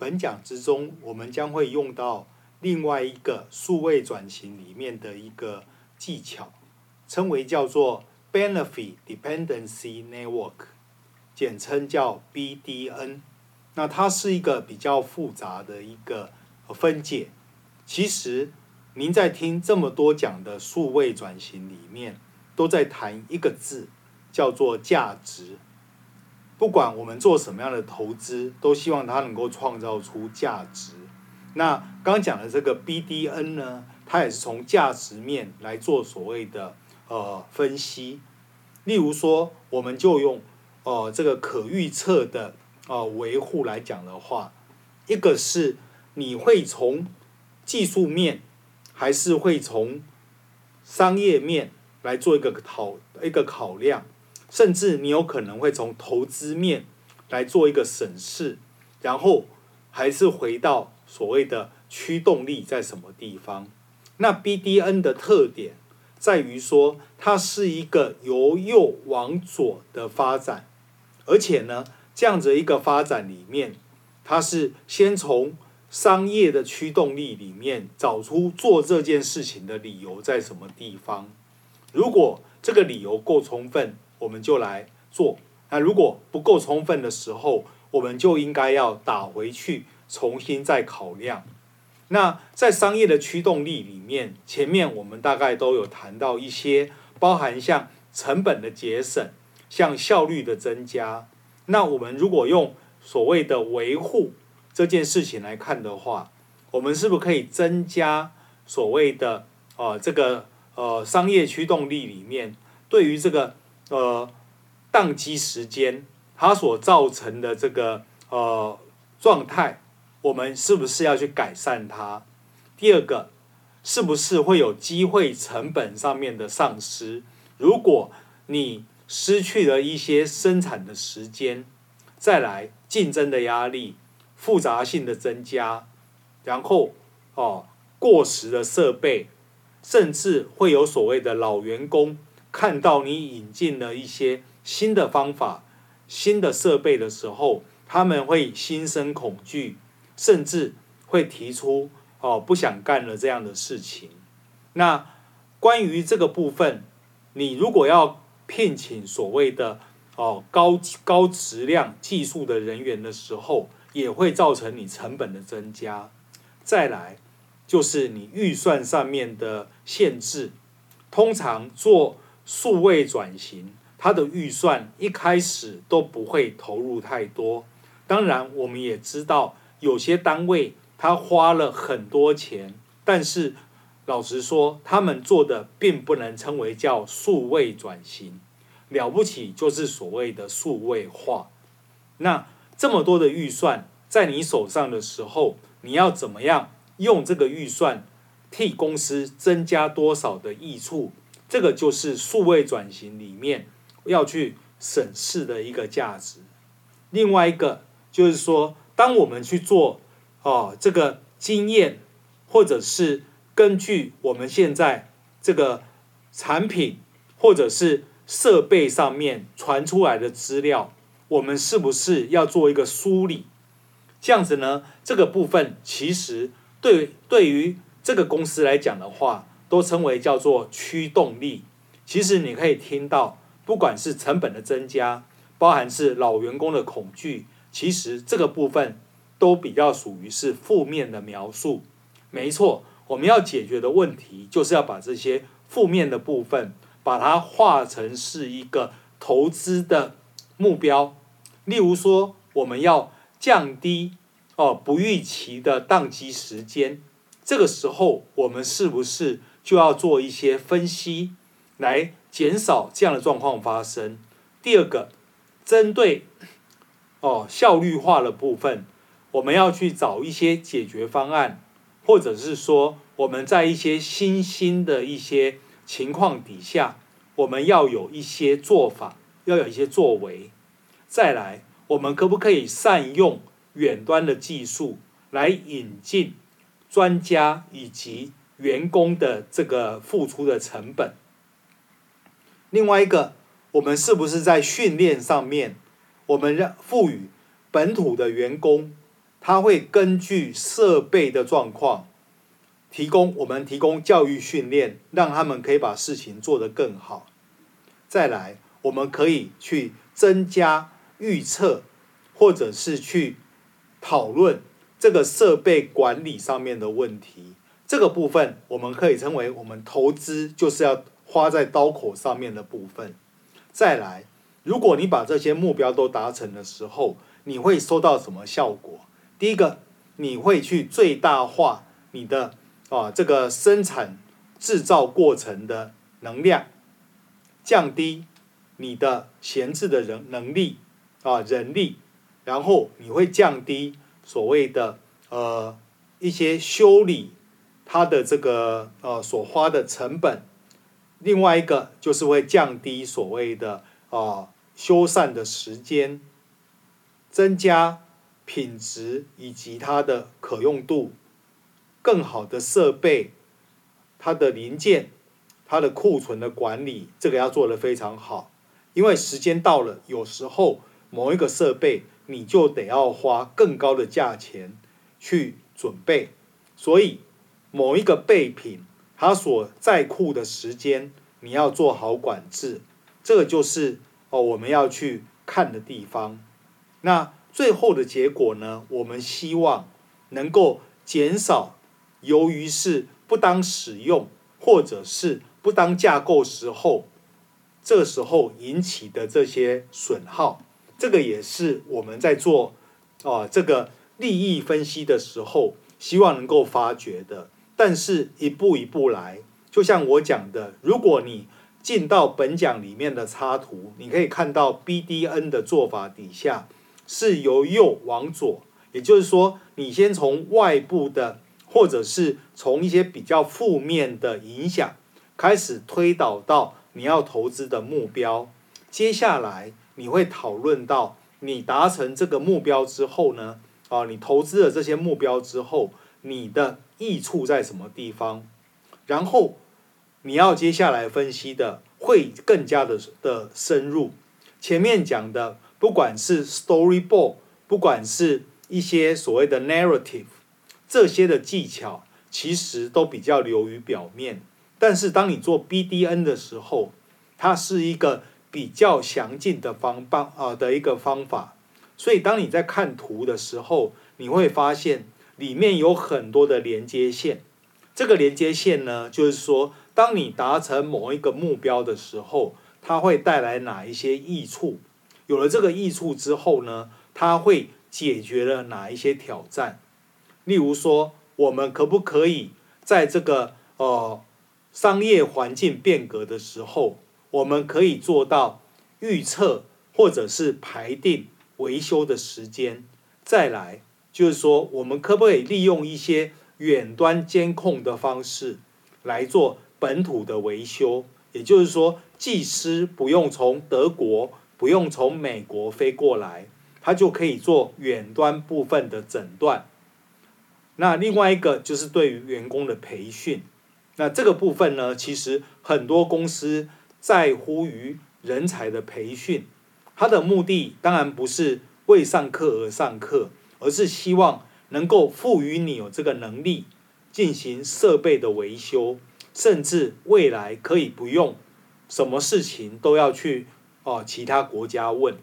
本讲之中，我们将会用到另外一个数位转型里面的一个技巧，称为叫做 Benefit Dependency Network，简称叫 BDN。那它是一个比较复杂的一个分解。其实您在听这么多讲的数位转型里面，都在谈一个字，叫做价值。不管我们做什么样的投资，都希望它能够创造出价值。那刚讲的这个 BDN 呢，它也是从价值面来做所谓的呃分析。例如说，我们就用呃这个可预测的呃维护来讲的话，一个是你会从技术面，还是会从商业面来做一个考一个考量。甚至你有可能会从投资面来做一个审视，然后还是回到所谓的驱动力在什么地方。那 BDN 的特点在于说，它是一个由右往左的发展，而且呢，这样子一个发展里面，它是先从商业的驱动力里面找出做这件事情的理由在什么地方。如果这个理由够充分，我们就来做。那如果不够充分的时候，我们就应该要打回去，重新再考量。那在商业的驱动力里面，前面我们大概都有谈到一些，包含像成本的节省，像效率的增加。那我们如果用所谓的维护这件事情来看的话，我们是不是可以增加所谓的呃这个呃商业驱动力里面对于这个。呃，宕机时间它所造成的这个呃状态，我们是不是要去改善它？第二个，是不是会有机会成本上面的丧失？如果你失去了一些生产的时间，再来竞争的压力、复杂性的增加，然后哦过时的设备，甚至会有所谓的老员工。看到你引进了一些新的方法、新的设备的时候，他们会心生恐惧，甚至会提出哦不想干了这样的事情。那关于这个部分，你如果要聘请所谓的哦高高质量技术的人员的时候，也会造成你成本的增加。再来就是你预算上面的限制，通常做。数位转型，它的预算一开始都不会投入太多。当然，我们也知道有些单位他花了很多钱，但是老实说，他们做的并不能称为叫数位转型。了不起就是所谓的数位化。那这么多的预算在你手上的时候，你要怎么样用这个预算替公司增加多少的益处？这个就是数位转型里面要去审视的一个价值。另外一个就是说，当我们去做哦这个经验，或者是根据我们现在这个产品或者是设备上面传出来的资料，我们是不是要做一个梳理？这样子呢，这个部分其实对对于这个公司来讲的话。都称为叫做驱动力。其实你可以听到，不管是成本的增加，包含是老员工的恐惧，其实这个部分都比较属于是负面的描述。没错，我们要解决的问题就是要把这些负面的部分，把它化成是一个投资的目标。例如说，我们要降低哦不预期的宕机时间，这个时候我们是不是？就要做一些分析，来减少这样的状况发生。第二个，针对哦效率化的部分，我们要去找一些解决方案，或者是说我们在一些新兴的一些情况底下，我们要有一些做法，要有一些作为。再来，我们可不可以善用远端的技术来引进专家以及员工的这个付出的成本。另外一个，我们是不是在训练上面，我们让赋予本土的员工他会根据设备的状况，提供我们提供教育训练，让他们可以把事情做得更好。再来，我们可以去增加预测，或者是去讨论这个设备管理上面的问题。这个部分我们可以称为我们投资就是要花在刀口上面的部分。再来，如果你把这些目标都达成的时候，你会收到什么效果？第一个，你会去最大化你的啊这个生产制造过程的能量，降低你的闲置的人能力啊人力，然后你会降低所谓的呃一些修理它的这个呃所花的成本。另外一个就是会降低所谓的啊、修缮的时间，增加品质以及它的可用度，更好的设备，它的零件，它的库存的管理，这个要做得非常好。因为时间到了，有时候某一个设备你就得要花更高的价钱去准备，所以某一个备品。它所在库的时间，你要做好管制，这个就是哦我们要去看的地方。那最后的结果呢？我们希望能够减少由于是不当使用或者是不当架构时候，这时候引起的这些损耗。这个也是我们在做哦这个利益分析的时候，希望能够发掘的。但是一步一步来，就像我讲的，如果你进到本讲里面的插图，你可以看到 BDN 的做法底下是由右往左，也就是说，你先从外部的，或者是从一些比较负面的影响开始推导到你要投资的目标。接下来你会讨论到你达成这个目标之后呢，啊，你投资了这些目标之后，你的益处在什么地方？然后你要接下来分析的会更加的的深入。前面讲的，不管是 storyboard，不管是一些所谓的 narrative，这些的技巧其实都比较流于表面。但是当你做 BDN 的时候，它是一个比较详尽的方法啊的一个方法。所以当你在看图的时候，你会发现。里面有很多的连接线，这个连接线呢，就是说，当你达成某一个目标的时候，它会带来哪一些益处？有了这个益处之后呢，它会解决了哪一些挑战？例如说，我们可不可以在这个呃商业环境变革的时候，我们可以做到预测或者是排定维修的时间？再来。就是说，我们可不可以利用一些远端监控的方式来做本土的维修？也就是说，技师不用从德国、不用从美国飞过来，他就可以做远端部分的诊断。那另外一个就是对于员工的培训。那这个部分呢，其实很多公司在乎于人才的培训，他的目的当然不是为上课而上课。而是希望能够赋予你有这个能力进行设备的维修，甚至未来可以不用什么事情都要去哦其他国家问。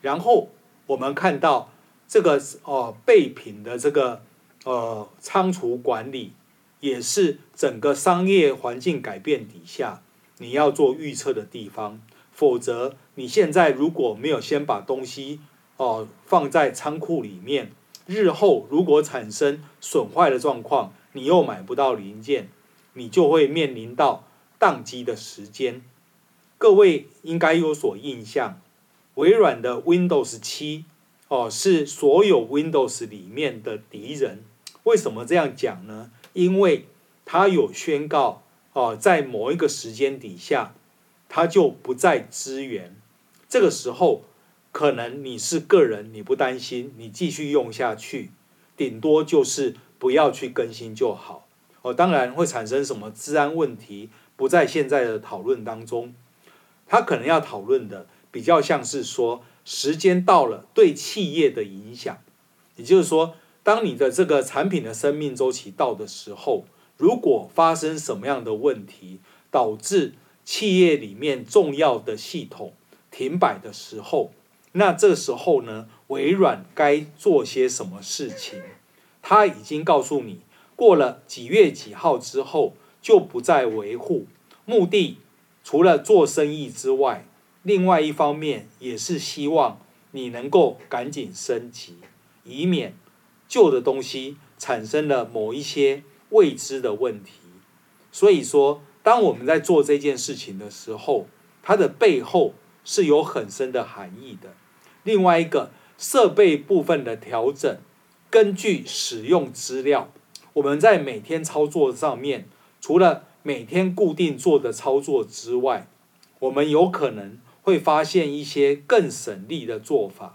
然后我们看到这个哦备品的这个呃仓储管理，也是整个商业环境改变底下你要做预测的地方。否则你现在如果没有先把东西哦，放在仓库里面，日后如果产生损坏的状况，你又买不到零件，你就会面临到宕机的时间。各位应该有所印象，微软的 Windows 七哦，是所有 Windows 里面的敌人。为什么这样讲呢？因为它有宣告哦，在某一个时间底下，它就不再支援。这个时候。可能你是个人，你不担心，你继续用下去，顶多就是不要去更新就好。哦，当然会产生什么治安问题，不在现在的讨论当中。他可能要讨论的比较像是说，时间到了对企业的影响，也就是说，当你的这个产品的生命周期到的时候，如果发生什么样的问题，导致企业里面重要的系统停摆的时候，那这时候呢，微软该做些什么事情？他已经告诉你，过了几月几号之后就不再维护，目的除了做生意之外，另外一方面也是希望你能够赶紧升级，以免旧的东西产生了某一些未知的问题。所以说，当我们在做这件事情的时候，它的背后是有很深的含义的。另外一个设备部分的调整，根据使用资料，我们在每天操作上面，除了每天固定做的操作之外，我们有可能会发现一些更省力的做法。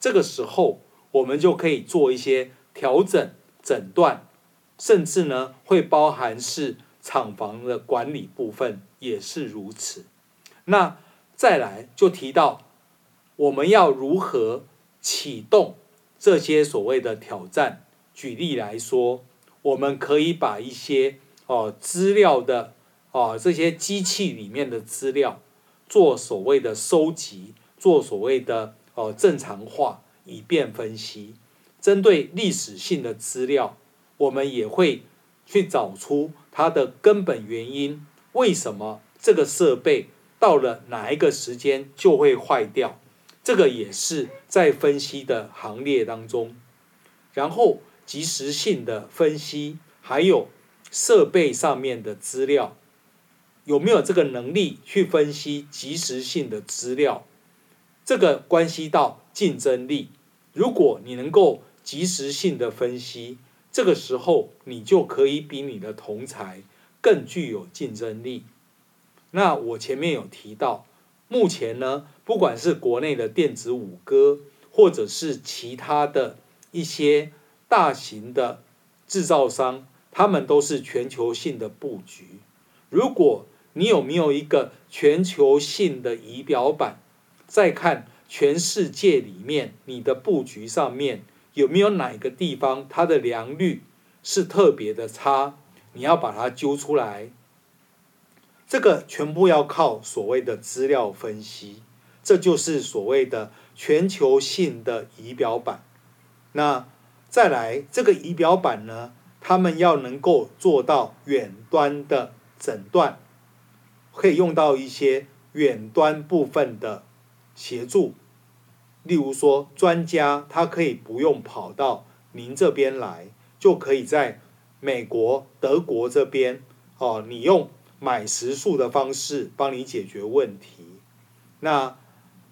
这个时候，我们就可以做一些调整、诊断，甚至呢会包含是厂房的管理部分也是如此。那再来就提到。我们要如何启动这些所谓的挑战？举例来说，我们可以把一些哦资料的哦这些机器里面的资料做所谓的收集，做所谓的哦正常化，以便分析。针对历史性的资料，我们也会去找出它的根本原因，为什么这个设备到了哪一个时间就会坏掉？这个也是在分析的行列当中，然后及时性的分析，还有设备上面的资料，有没有这个能力去分析及时性的资料？这个关系到竞争力。如果你能够及时性的分析，这个时候你就可以比你的同才更具有竞争力。那我前面有提到。目前呢，不管是国内的电子五哥，或者是其他的一些大型的制造商，他们都是全球性的布局。如果你有没有一个全球性的仪表板，再看全世界里面你的布局上面有没有哪个地方它的良率是特别的差，你要把它揪出来。这个全部要靠所谓的资料分析，这就是所谓的全球性的仪表板。那再来这个仪表板呢，他们要能够做到远端的诊断，可以用到一些远端部分的协助。例如说，专家他可以不用跑到您这边来，就可以在美国、德国这边哦，你用。买时数的方式帮你解决问题。那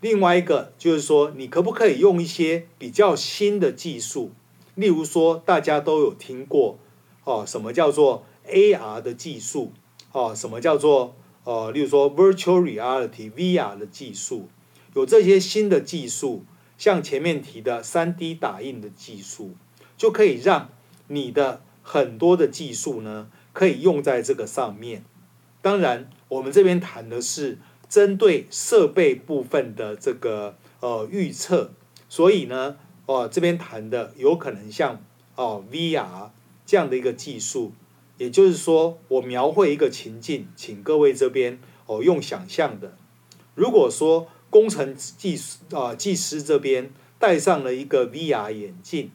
另外一个就是说，你可不可以用一些比较新的技术？例如说，大家都有听过哦，什么叫做 AR 的技术？哦，什么叫做呃，例如说 Virtual Reality VR 的技术？有这些新的技术，像前面提的 3D 打印的技术，就可以让你的很多的技术呢，可以用在这个上面。当然，我们这边谈的是针对设备部分的这个呃预测，所以呢，哦、呃、这边谈的有可能像哦、呃、VR 这样的一个技术，也就是说，我描绘一个情境，请各位这边哦、用想象的，如果说工程技啊、呃、技师这边戴上了一个 VR 眼镜，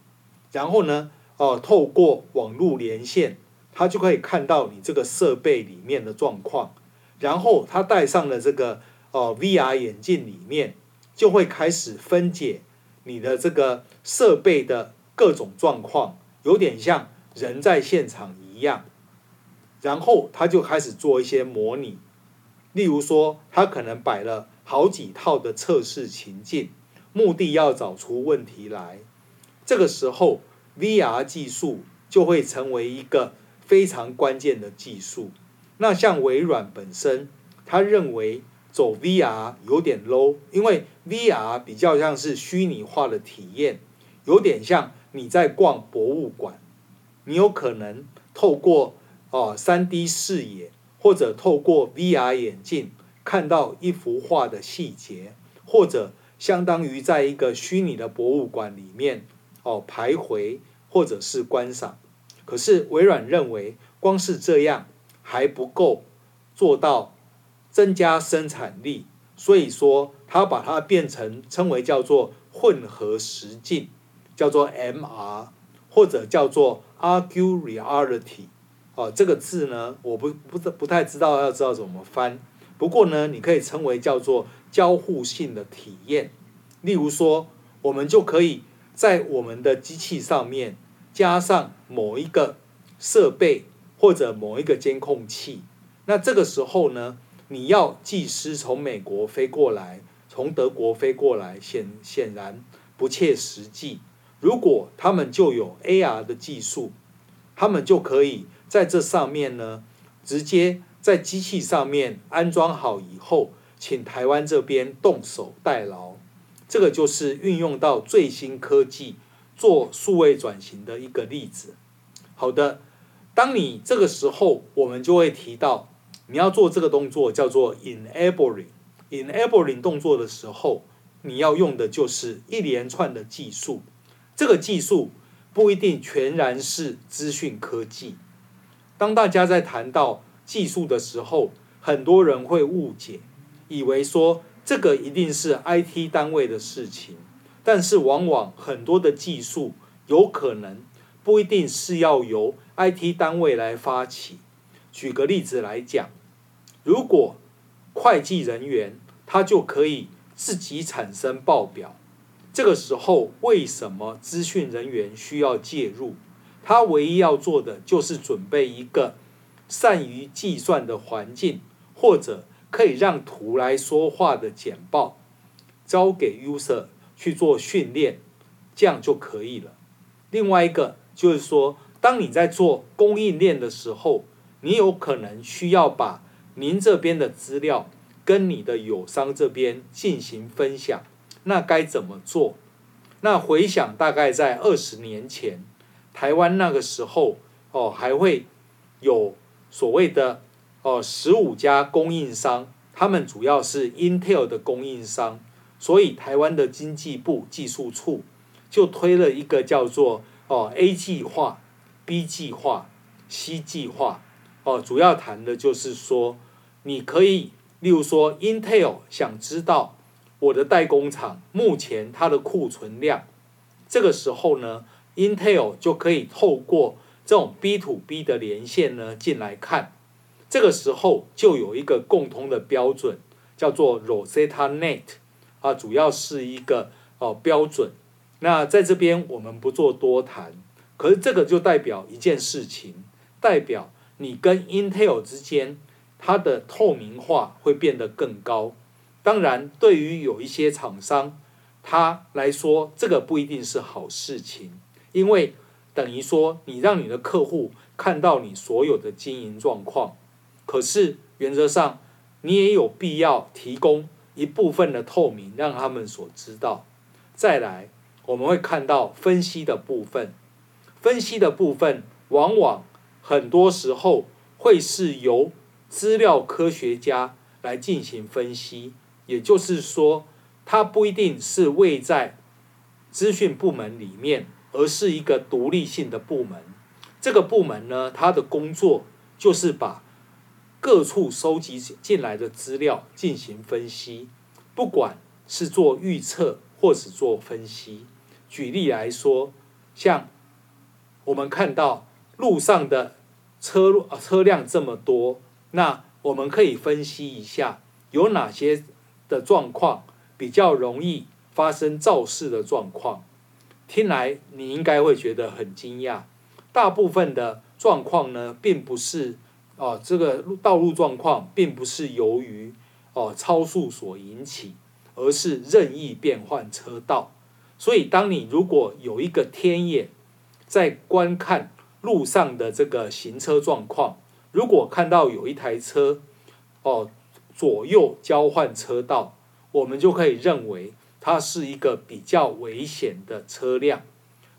然后呢，哦、透过网络连线。他就可以看到你这个设备里面的状况，然后他戴上了这个呃 VR 眼镜里面，就会开始分解你的这个设备的各种状况，有点像人在现场一样。然后他就开始做一些模拟，例如说他可能摆了好几套的测试情境，目的要找出问题来。这个时候 VR 技术就会成为一个。非常关键的技术。那像微软本身，他认为走 VR 有点 low，因为 VR 比较像是虚拟化的体验，有点像你在逛博物馆，你有可能透过哦 3D 视野，或者透过 VR 眼镜看到一幅画的细节，或者相当于在一个虚拟的博物馆里面哦徘徊或者是观赏。可是微软认为，光是这样还不够做到增加生产力，所以说它把它变成称为叫做混合实境，叫做 MR，或者叫做 Augmented Reality。哦，这个字呢，我不不不太知道要知道怎么翻。不过呢，你可以称为叫做交互性的体验。例如说，我们就可以在我们的机器上面加上某一个设备或者某一个监控器。那这个时候呢，你要技师从美国飞过来，从德国飞过来，显显然不切实际。如果他们就有 AR 的技术，他们就可以在这上面呢，直接。在机器上面安装好以后，请台湾这边动手代劳，这个就是运用到最新科技做数位转型的一个例子。好的，当你这个时候，我们就会提到你要做这个动作叫做 enabling。enabling 动作的时候，你要用的就是一连串的技术。这个技术不一定全然是资讯科技。当大家在谈到技术的时候，很多人会误解，以为说这个一定是 IT 单位的事情，但是往往很多的技术有可能不一定是要由 IT 单位来发起。举个例子来讲，如果会计人员他就可以自己产生报表，这个时候为什么资讯人员需要介入？他唯一要做的就是准备一个。善于计算的环境，或者可以让图来说话的简报，交给 user 去做训练，这样就可以了。另外一个就是说，当你在做供应链的时候，你有可能需要把您这边的资料跟你的友商这边进行分享，那该怎么做？那回想大概在二十年前，台湾那个时候哦，还会有。所谓的哦，十五家供应商，他们主要是 Intel 的供应商，所以台湾的经济部技术处就推了一个叫做哦 A 计划、B 计划、C 计划哦，主要谈的就是说，你可以，例如说 Intel 想知道我的代工厂目前它的库存量，这个时候呢，Intel 就可以透过。这种 B to B 的连线呢，进来看，这个时候就有一个共通的标准，叫做 Rosetta Net 啊，主要是一个哦标准。那在这边我们不做多谈，可是这个就代表一件事情，代表你跟 Intel 之间它的透明化会变得更高。当然，对于有一些厂商他来说，这个不一定是好事情，因为。等于说，你让你的客户看到你所有的经营状况，可是原则上，你也有必要提供一部分的透明，让他们所知道。再来，我们会看到分析的部分，分析的部分往往很多时候会是由资料科学家来进行分析，也就是说，它不一定是位在资讯部门里面。而是一个独立性的部门，这个部门呢，它的工作就是把各处收集进来的资料进行分析，不管是做预测或是做分析。举例来说，像我们看到路上的车车辆这么多，那我们可以分析一下有哪些的状况比较容易发生肇事的状况。听来你应该会觉得很惊讶，大部分的状况呢，并不是哦，这个道路状况并不是由于哦超速所引起，而是任意变换车道。所以，当你如果有一个天眼在观看路上的这个行车状况，如果看到有一台车哦左右交换车道，我们就可以认为。它是一个比较危险的车辆，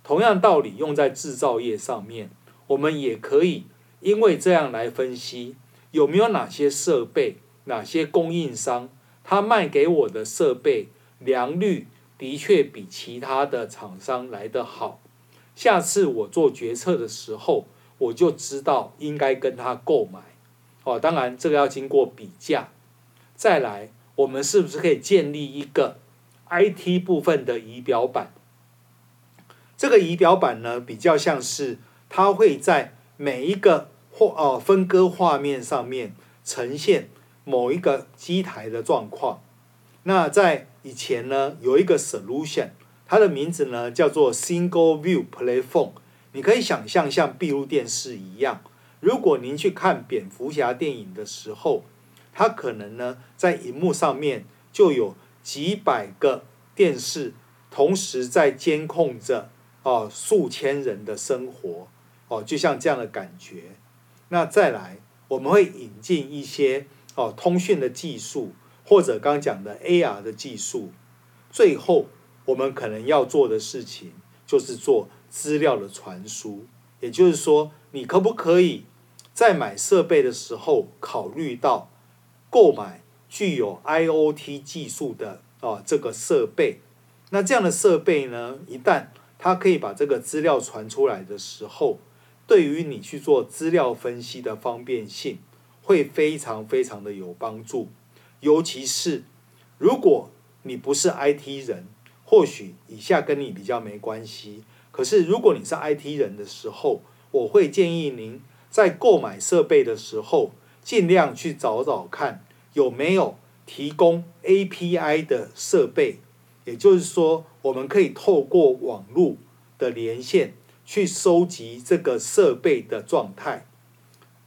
同样道理用在制造业上面，我们也可以因为这样来分析有没有哪些设备、哪些供应商，他卖给我的设备良率的确比其他的厂商来得好。下次我做决策的时候，我就知道应该跟他购买。哦，当然这个要经过比价。再来，我们是不是可以建立一个 IT 部分的仪表板？这个仪表板呢，比较像是它会在每一个或哦分割画面上面呈现某一个机台的状况。那在以前呢，有一个 solution，它的名字呢叫做 Single View Platform。你可以想象像闭路电视一样，如果您去看蝙蝠侠电影的时候，它可能呢在荧幕上面就有几百个电视同时在监控着。哦，数千人的生活，哦，就像这样的感觉。那再来，我们会引进一些哦通讯的技术，或者刚讲的 AR 的技术。最后，我们可能要做的事情就是做资料的传输。也就是说，你可不可以在买设备的时候考虑到购买具有 IoT 技术的哦这个设备？那这样的设备呢，一旦它可以把这个资料传出来的时候，对于你去做资料分析的方便性，会非常非常的有帮助。尤其是如果你不是 IT 人，或许以下跟你比较没关系。可是如果你是 IT 人的时候，我会建议您在购买设备的时候，尽量去找找看有没有提供 API 的设备。也就是说，我们可以透过网络的连线去收集这个设备的状态。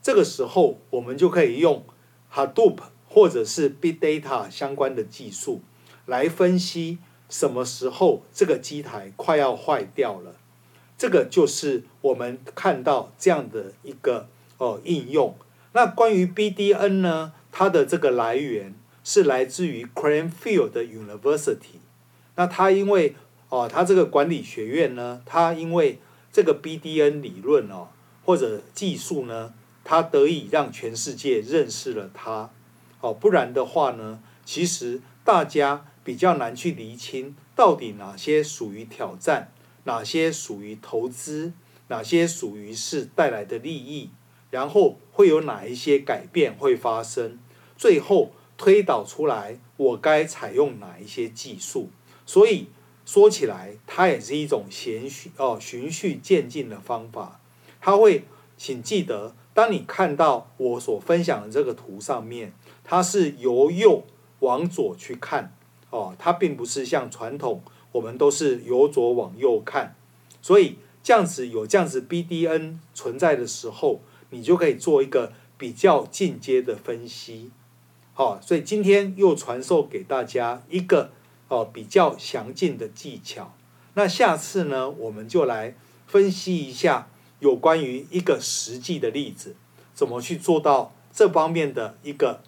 这个时候，我们就可以用 Hadoop 或者是 Big Data 相关的技术来分析什么时候这个机台快要坏掉了。这个就是我们看到这样的一个哦应用。那关于 BDN 呢，它的这个来源是来自于 Cranfield University。那他因为哦，他这个管理学院呢，他因为这个 BDN 理论哦，或者技术呢，它得以让全世界认识了它，哦，不然的话呢，其实大家比较难去厘清到底哪些属于挑战，哪些属于投资，哪些属于是带来的利益，然后会有哪一些改变会发生，最后推导出来我该采用哪一些技术。所以说起来，它也是一种循序哦循序渐进的方法。它会，请记得，当你看到我所分享的这个图上面，它是由右往左去看哦，它并不是像传统我们都是由左往右看。所以这样子有这样子 BDN 存在的时候，你就可以做一个比较进阶的分析。好，所以今天又传授给大家一个。哦，比较详尽的技巧。那下次呢，我们就来分析一下有关于一个实际的例子，怎么去做到这方面的一个